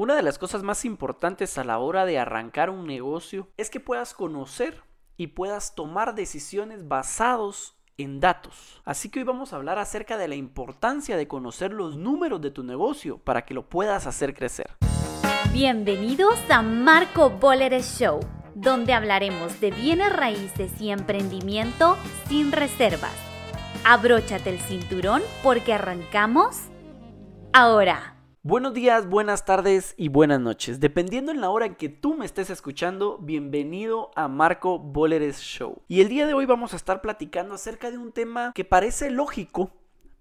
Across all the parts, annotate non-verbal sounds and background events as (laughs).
Una de las cosas más importantes a la hora de arrancar un negocio es que puedas conocer y puedas tomar decisiones basados en datos. Así que hoy vamos a hablar acerca de la importancia de conocer los números de tu negocio para que lo puedas hacer crecer. Bienvenidos a Marco Boleres Show, donde hablaremos de bienes raíces y emprendimiento sin reservas. Abróchate el cinturón porque arrancamos ahora. Buenos días, buenas tardes y buenas noches. Dependiendo en la hora en que tú me estés escuchando, bienvenido a Marco Boleres Show. Y el día de hoy vamos a estar platicando acerca de un tema que parece lógico,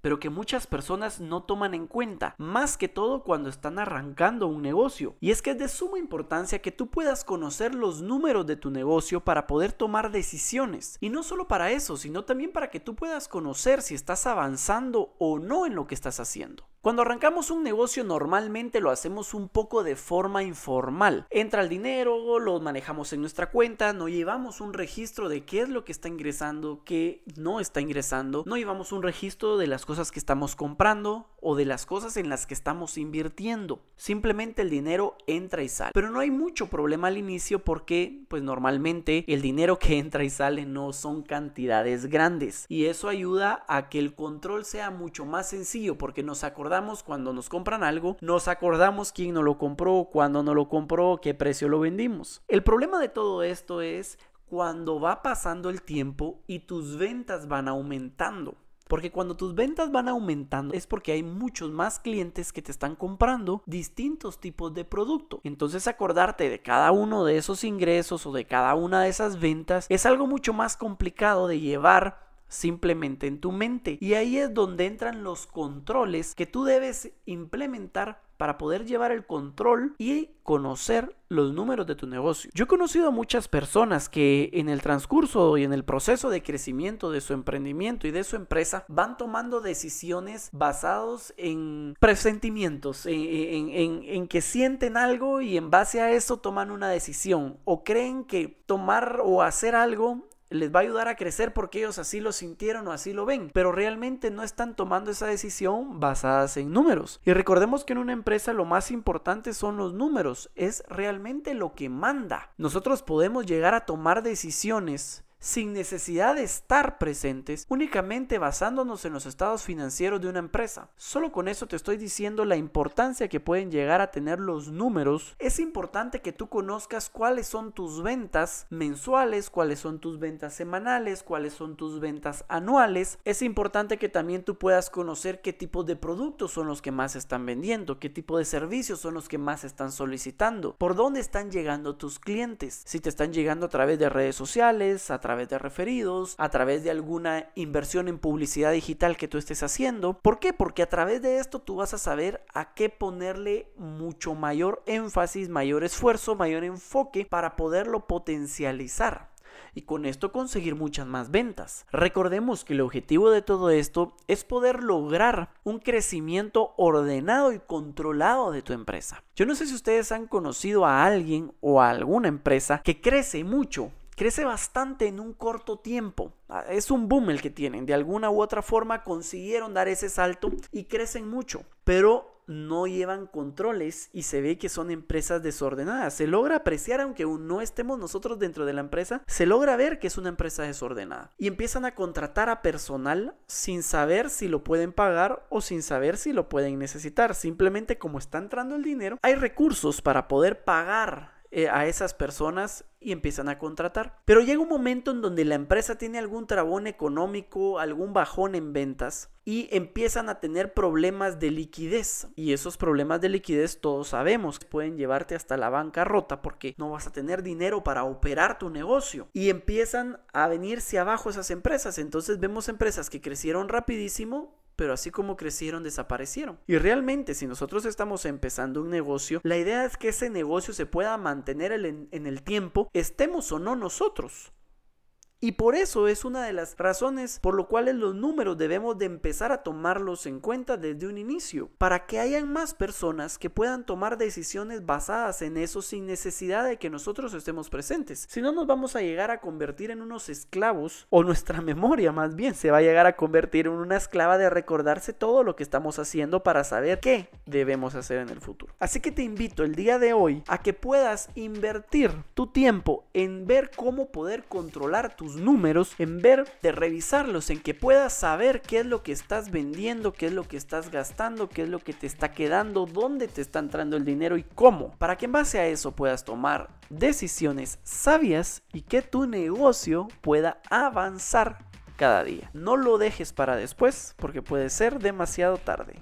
pero que muchas personas no toman en cuenta, más que todo cuando están arrancando un negocio. Y es que es de suma importancia que tú puedas conocer los números de tu negocio para poder tomar decisiones. Y no solo para eso, sino también para que tú puedas conocer si estás avanzando o no en lo que estás haciendo. Cuando arrancamos un negocio normalmente lo hacemos un poco de forma informal. Entra el dinero, lo manejamos en nuestra cuenta, no llevamos un registro de qué es lo que está ingresando, qué no está ingresando, no llevamos un registro de las cosas que estamos comprando o de las cosas en las que estamos invirtiendo. Simplemente el dinero entra y sale. Pero no hay mucho problema al inicio porque pues normalmente el dinero que (laughs) entra y sale no son cantidades grandes y eso ayuda a que el control sea mucho más sencillo porque nos acordamos cuando nos compran algo, nos acordamos quién nos lo compró, cuándo nos lo compró, qué precio lo vendimos. El problema de todo esto es cuando va pasando el tiempo y tus ventas van aumentando. Porque cuando tus ventas van aumentando es porque hay muchos más clientes que te están comprando distintos tipos de producto. Entonces acordarte de cada uno de esos ingresos o de cada una de esas ventas es algo mucho más complicado de llevar simplemente en tu mente. Y ahí es donde entran los controles que tú debes implementar para poder llevar el control y conocer los números de tu negocio. Yo he conocido a muchas personas que en el transcurso y en el proceso de crecimiento de su emprendimiento y de su empresa van tomando decisiones basados en presentimientos, en, en, que sienten algo y en base a eso toman una decisión o creen que tomar o hacer algo les va a ayudar a crecer porque ellos así lo sintieron o así lo ven, pero realmente no están tomando esa decisión basadas en números. Y recordemos que en una empresa lo más importante son los números, es realmente lo que manda. Nosotros podemos llegar a tomar decisiones sin necesidad de estar presentes, únicamente basándonos en los estados financieros de una empresa. Solo con eso te estoy diciendo la importancia que pueden llegar a tener los números. Es importante que tú conozcas cuáles son tus ventas mensuales, cuáles son tus ventas semanales, cuáles son tus ventas anuales. Es importante que también tú puedas conocer qué tipo de productos son los que más están vendiendo, qué tipo de servicios son los que más están solicitando, por dónde están llegando tus clientes, si te están llegando a través de redes sociales, a través de referidos, a través de alguna inversión en publicidad digital que tú estés haciendo. ¿Por qué? Porque a través de esto tú vas a saber a qué ponerle mucho mayor énfasis, mayor esfuerzo, mayor enfoque para poderlo potencializar y con esto conseguir muchas más ventas. Recordemos que el objetivo de todo esto es poder lograr un crecimiento ordenado y controlado de tu empresa. Yo no sé si ustedes han conocido a alguien o a alguna empresa que crece mucho crece bastante en un corto tiempo. Ah, es un boom el que tienen. De alguna u otra forma consiguieron dar ese salto y crecen mucho. Pero no llevan controles y se ve que son empresas desordenadas. Se logra apreciar, aunque no estemos nosotros dentro de la empresa, se logra ver que es una empresa desordenada. Y empiezan a contratar a personal sin saber si lo pueden pagar o sin saber si lo pueden necesitar. Simplemente como está entrando el dinero, hay recursos para poder pagar eh, a esas personas y empiezan a contratar. Pero llega un momento en donde la empresa tiene algún trabón económico, algún bajón en ventas y empiezan a tener problemas de liquidez. Y esos problemas de liquidez todos sabemos pueden llevarte hasta la bancarrota porque no vas a tener dinero para operar tu negocio. Y empiezan a venirse abajo esas empresas. Entonces vemos empresas que crecieron rapidísimo pero así como crecieron, desaparecieron. Y realmente, si nosotros estamos empezando un negocio, la idea es que ese negocio se pueda mantener en el tiempo, estemos o no nosotros. Y por eso es una de las razones por lo cuales los números debemos de empezar a tomarlos en cuenta desde un inicio, para que hayan más personas que puedan tomar decisiones basadas en eso sin necesidad de que nosotros estemos presentes. Si no nos vamos a llegar a convertir en unos esclavos, o nuestra (laughs) memoria más bien se va a llegar a convertir en una esclava de recordarse todo lo que estamos haciendo para saber qué debemos hacer en el futuro. Así que te invito el día de hoy a que puedas invertir tu tiempo en ver cómo poder controlar tu números, en ver de revisarlos, en que puedas saber qué es lo que estás vendiendo, qué es lo que estás gastando, qué es lo que te está quedando, dónde te está entrando el dinero y cómo, para que en base a eso puedas tomar decisiones sabias y que tu negocio pueda avanzar cada día. No lo dejes para después porque puede ser demasiado tarde.